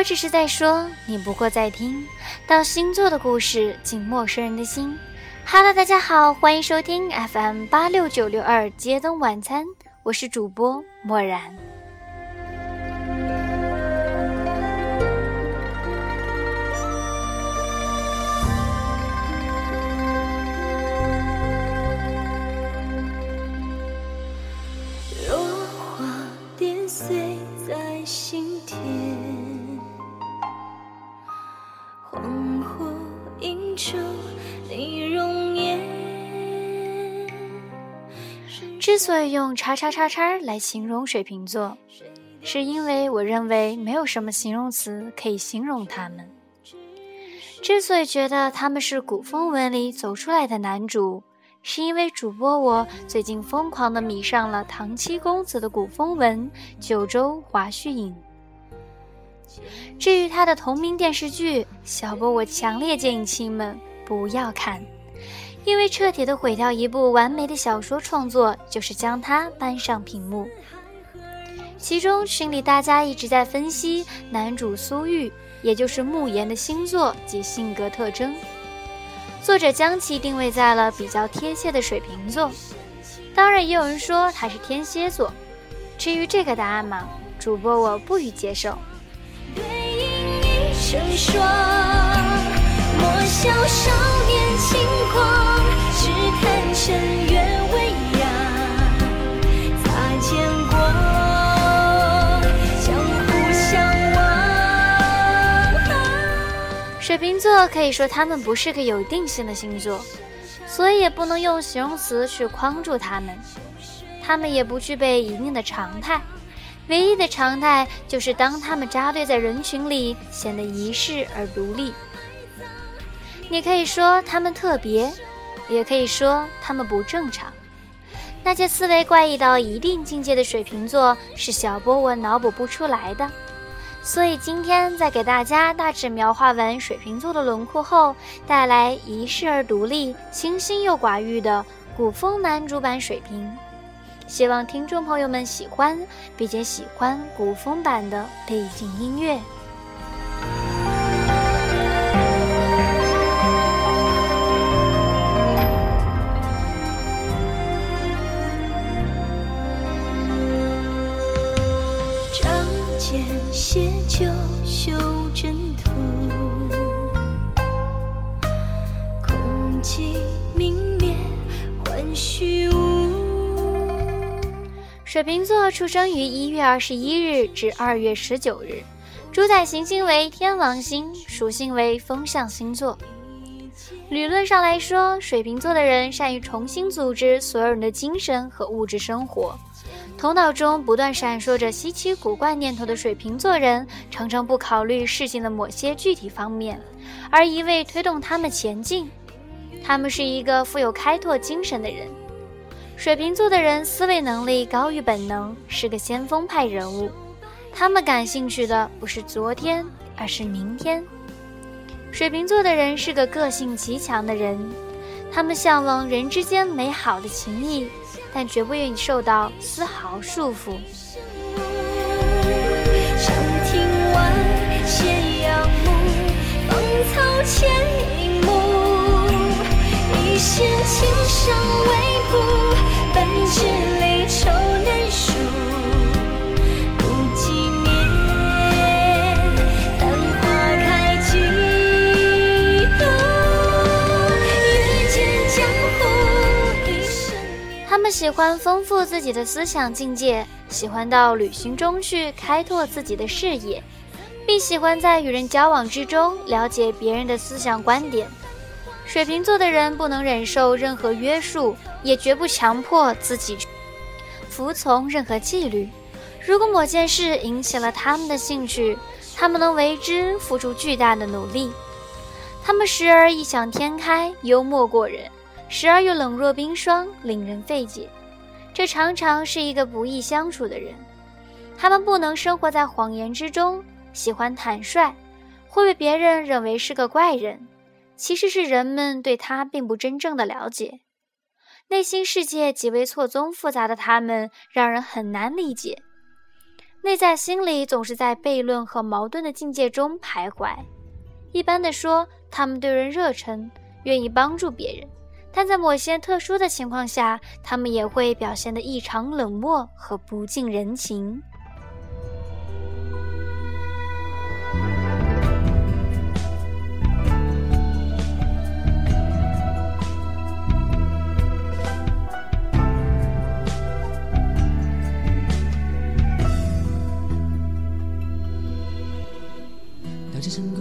我只是在说，你不过在听到星座的故事，进陌生人的心。Hello，大家好，欢迎收听 FM 八六九六二街灯晚餐，我是主播漠然。之所以用叉叉叉叉来形容水瓶座，是因为我认为没有什么形容词可以形容他们。之所以觉得他们是古风文里走出来的男主，是因为主播我最近疯狂的迷上了唐七公子的古风文《九州华胥引》。至于他的同名电视剧，小波我强烈建议亲们不要看。因为彻底的毁掉一部完美的小说创作，就是将它搬上屏幕。其中群里大家一直在分析男主苏玉，也就是慕言的星座及性格特征。作者将其定位在了比较贴切的水瓶座，当然也有人说他是天蝎座。至于这个答案嘛，主播我不予接受。莫笑少年轻狂，只看尘月微扬。擦肩过，相互相望。水瓶座可以说他们不是个有定性的星座，所以也不能用形容词去框住他们。他们也不具备一定的常态，唯一的常态就是当他们扎堆在人群里，显得遗世而独立。你可以说他们特别，也可以说他们不正常。那些思维怪异到一定境界的水瓶座，是小波纹脑补不出来的。所以今天在给大家大致描画完水瓶座的轮廓后，带来遗世而独立、清新又寡欲的古风男主版水瓶。希望听众朋友们喜欢，并且喜欢古风版的背景音乐。水瓶座出生于一月二十一日至二月十九日，主宰行星为天王星，属性为风象星座。理论上来说，水瓶座的人善于重新组织所有人的精神和物质生活，头脑中不断闪烁着稀奇古怪念头的水瓶座人，常常不考虑事情的某些具体方面，而一味推动他们前进。他们是一个富有开拓精神的人。水瓶座的人思维能力高于本能，是个先锋派人物。他们感兴趣的不是昨天，而是明天。水瓶座的人是个个性极强的人，他们向往人之间美好的情谊，但绝不愿意受到丝毫束缚。亭外斜阳暮，芳草千影暮，一线青山微步。他们喜欢丰富自己的思想境界，喜欢到旅行中去开拓自己的视野，并喜欢在与人交往之中了解别人的思想观点。水瓶座的人不能忍受任何约束，也绝不强迫自己服从任何纪律。如果某件事引起了他们的兴趣，他们能为之付出巨大的努力。他们时而异想天开，幽默过人；时而又冷若冰霜，令人费解。这常常是一个不易相处的人。他们不能生活在谎言之中，喜欢坦率，会被别人认为是个怪人。其实是人们对他并不真正的了解，内心世界极为错综复杂的他们让人很难理解。内在心里总是在悖论和矛盾的境界中徘徊。一般的说，他们对人热忱，愿意帮助别人，但在某些特殊的情况下，他们也会表现得异常冷漠和不近人情。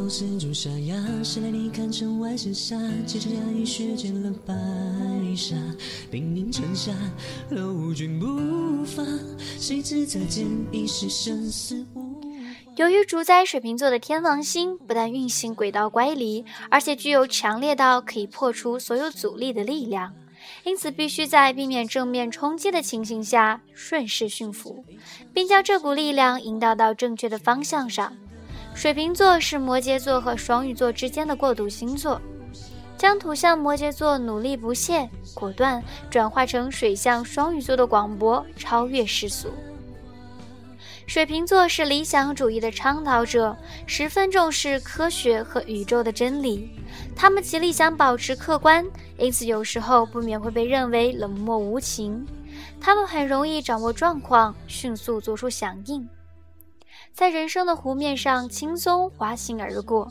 谁来你看成外星沙，接着压抑血溅了白纱，兵临城下，lov 君不发，谁知再见已是生死无。由于主宰水瓶座的天王星不但运行轨道乖离，而且具有强烈到可以破除所有阻力的力量，因此必须在避免正面冲击的情形下顺势驯服，并将这股力量引导到正确的方向上。水瓶座是摩羯座和双鱼座之间的过渡星座，将土象摩羯座努力不懈、果断转化成水象双鱼座的广博、超越世俗。水瓶座是理想主义的倡导者，十分重视科学和宇宙的真理。他们极力想保持客观，因此有时候不免会被认为冷漠无情。他们很容易掌握状况，迅速做出响应。在人生的湖面上轻松滑行而过，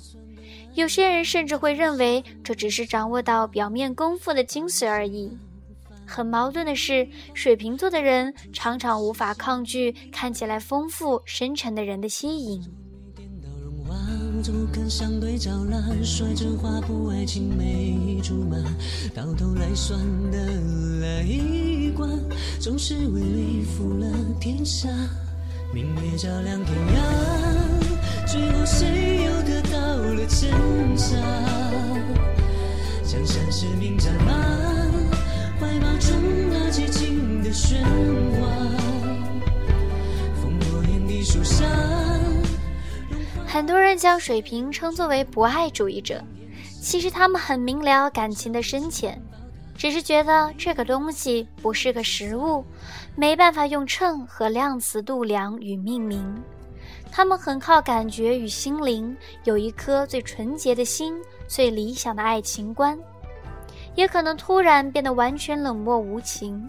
有些人甚至会认为这只是掌握到表面功夫的精髓而已。很矛盾的是，水瓶座的人常常无法抗拒看起来丰富深沉的人的吸引。明月照亮天涯，最后谁又得到了真相？江山是名战马，怀抱中那激情的喧哗。烽火连地树下。很多人将水瓶称作为博爱主义者，其实他们很明了感情的深浅。只是觉得这个东西不是个实物，没办法用秤和量词度量与命名。他们很靠感觉与心灵，有一颗最纯洁的心，最理想的爱情观，也可能突然变得完全冷漠无情。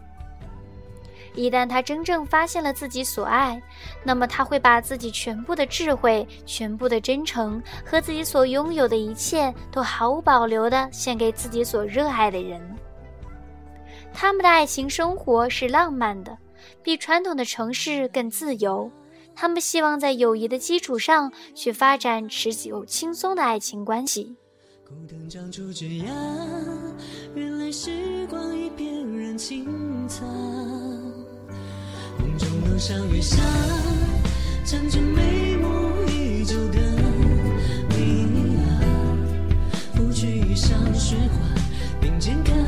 一旦他真正发现了自己所爱，那么他会把自己全部的智慧、全部的真诚和自己所拥有的一切，都毫无保留地献给自己所热爱的人。他们的爱情生活是浪漫的，比传统的城市更自由。他们希望在友谊的基础上去发展持久、轻松的爱情关系。原来时光已翩然青草，梦中楼上月下，站着眉目依旧的你啊，拂去衣上雪花，并肩看。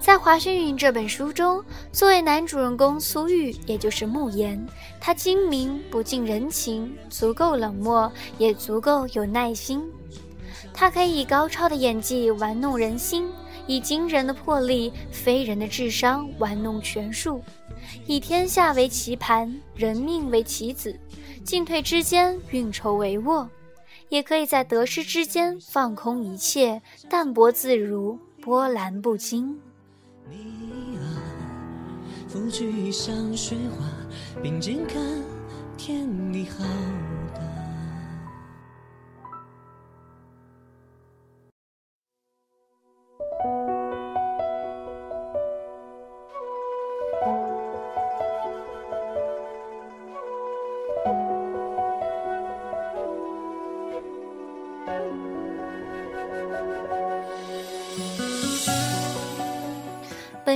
在《华胥云》这本书中，作为男主人公苏玉，也就是慕言，他精明不近人情，足够冷漠，也足够有耐心。他可以以高超的演技玩弄人心，以惊人的魄力、非人的智商玩弄权术，以天下为棋盘，人命为棋子，进退之间运筹帷幄，也可以在得失之间放空一切，淡泊自如，波澜不惊。你啊，拂去衣上雪花，并肩看天地浩大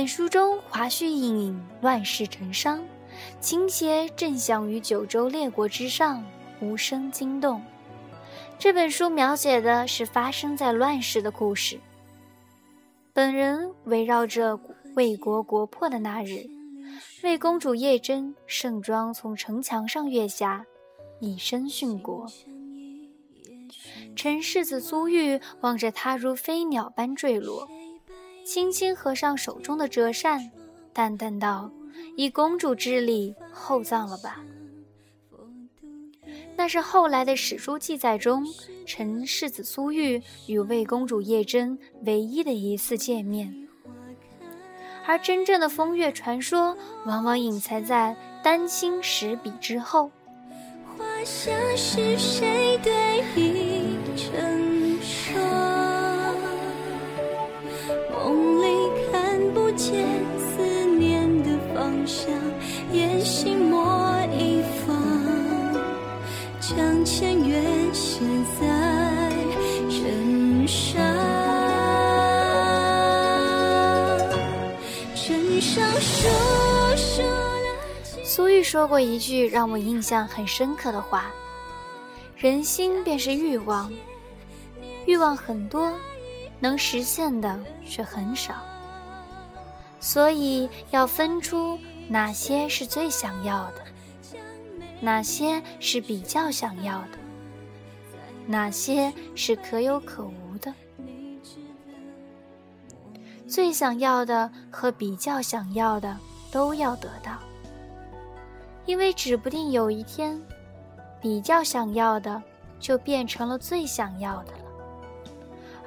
本书中，华胥引乱世成殇，情节正响于九州列国之上，无声惊动。这本书描写的是发生在乱世的故事。本人围绕着魏国国破的那日，魏公主叶真盛装从城墙上跃下，以身殉国。陈世子苏玉望着他如飞鸟般坠落，轻轻合上手中的折扇，淡淡道：“以公主之礼厚葬了吧。”那是后来的史书记载中，陈世子苏玉与魏公主叶真唯一的一次见面。而真正的风月传说，往往隐藏在丹青石笔之后。画像是谁对苏玉说过一句让我印象很深刻的话：“人心便是欲望，欲望很多，能实现的却很少。所以要分出哪些是最想要的，哪些是比较想要的，哪些是可有可无的。最想要的和比较想要的都要得到。”因为指不定有一天，比较想要的就变成了最想要的了，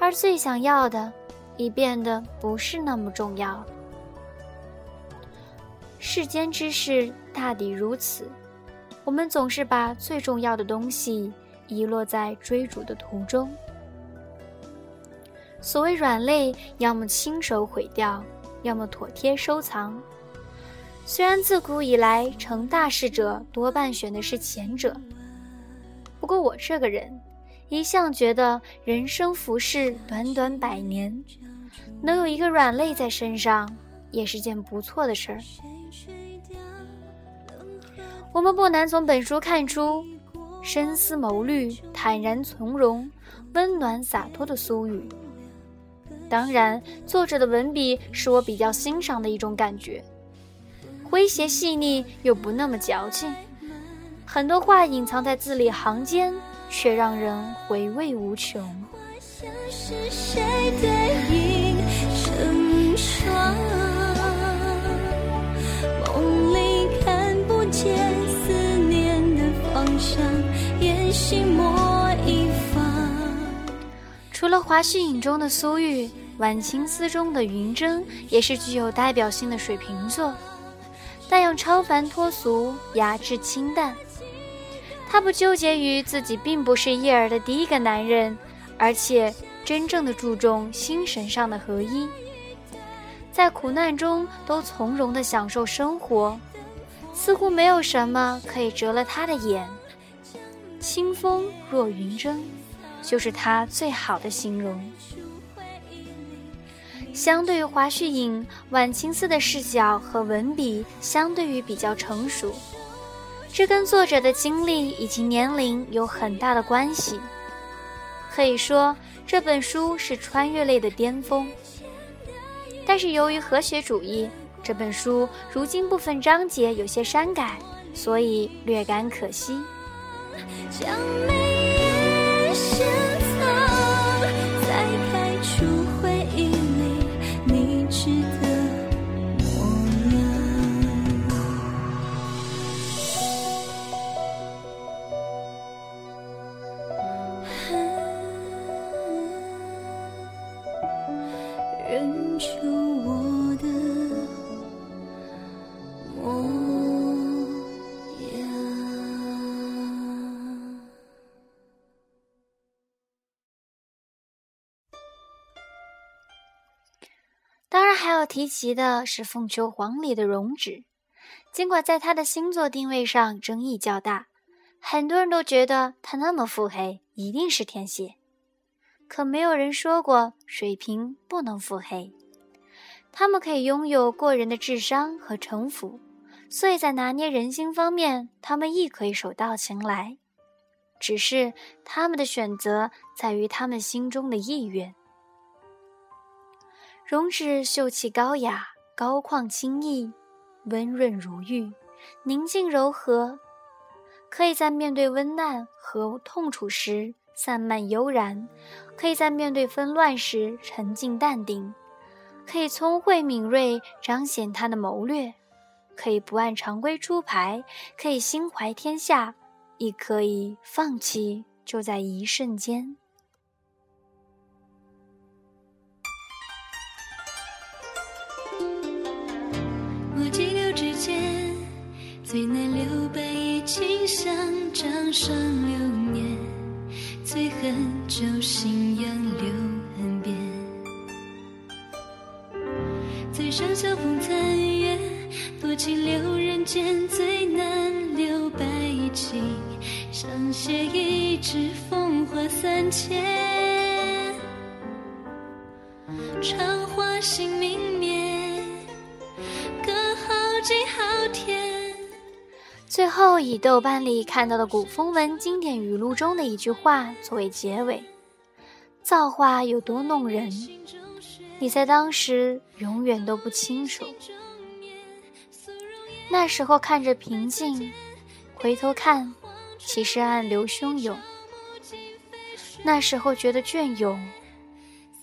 而最想要的已变得不是那么重要了。世间之事大抵如此，我们总是把最重要的东西遗落在追逐的途中。所谓软肋，要么亲手毁掉，要么妥帖收藏。虽然自古以来成大事者多半选的是前者，不过我这个人一向觉得人生浮世短短百年，能有一个软肋在身上也是件不错的事儿。我们不难从本书看出，深思谋虑、坦然从容、温暖洒脱的苏语。当然，作者的文笔是我比较欣赏的一种感觉。诙谐细腻又不那么矫情，很多话隐藏在字里行间，却让人回味无穷。除了华胥引中的苏玉，晚清思中的云筝也是具有代表性的水瓶座。但又超凡脱俗，雅致清淡。他不纠结于自己并不是叶儿的第一个男人，而且真正的注重心神上的合一，在苦难中都从容地享受生活，似乎没有什么可以折了他的眼。清风若云筝，就是他最好的形容。相对于华胥引，晚清思的视角和文笔相对于比较成熟，这跟作者的经历以及年龄有很大的关系。可以说这本书是穿越类的巅峰。但是由于和谐主义，这本书如今部分章节有些删改，所以略感可惜。当然，还要提及的是《凤求凰》里的容止。尽管在他的星座定位上争议较大，很多人都觉得他那么腹黑，一定是天蝎。可没有人说过水瓶不能腹黑。他们可以拥有过人的智商和城府，所以在拿捏人心方面，他们亦可以手到擒来。只是他们的选择在于他们心中的意愿。容止秀气高雅，高旷清逸，温润如玉，宁静柔和，可以在面对危难和痛楚时散漫悠然，可以在面对纷乱时沉静淡定，可以聪慧敏锐彰显他的谋略，可以不按常规出牌，可以心怀天下，亦可以放弃，就在一瞬间。最难留白衣卿相，掌上流年，最恨旧信仰留痕边。最上晓风残月，多情留人间，最难留白衣卿相携一纸风华三千。长花心最后，以豆瓣里看到的古风文经典语录中的一句话作为结尾：“造化有多弄人，你在当时永远都不清楚。那时候看着平静，回头看，其实暗流汹涌；那时候觉得隽永，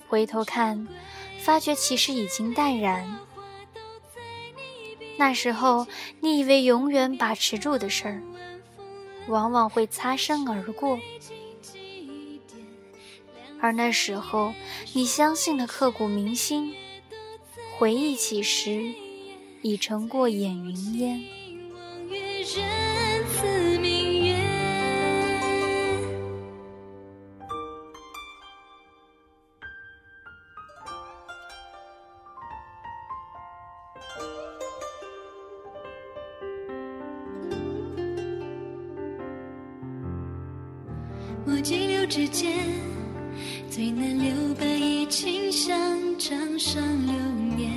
回头看，发觉其实已经淡然。”那时候，你以为永远把持住的事儿，往往会擦身而过；而那时候，你相信的刻骨铭心，回忆起时，已成过眼云烟。迹流指尖，最难留白衣卿相，掌上流年，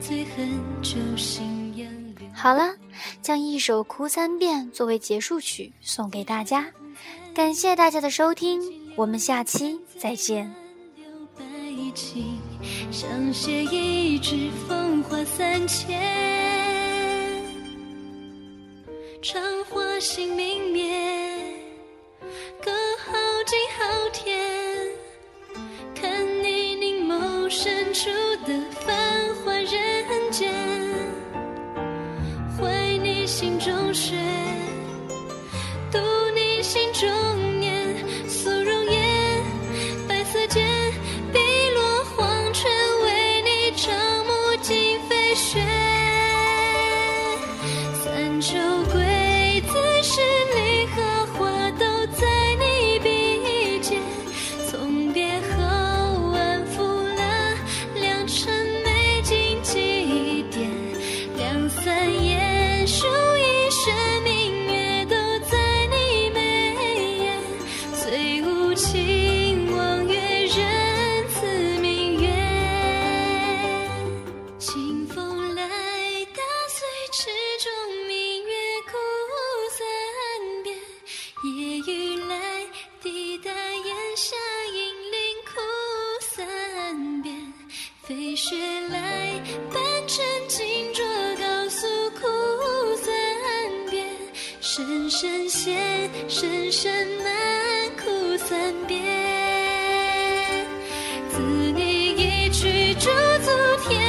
最恨旧信仰。好了，将一首《哭三遍》作为结束曲送给大家，感谢大家的收听，我们下期再见。相携一纸风华三千，长花心明灭。半城金着，高诉苦三遍，声声陷，声声难，苦三遍，自你一去，驻足天。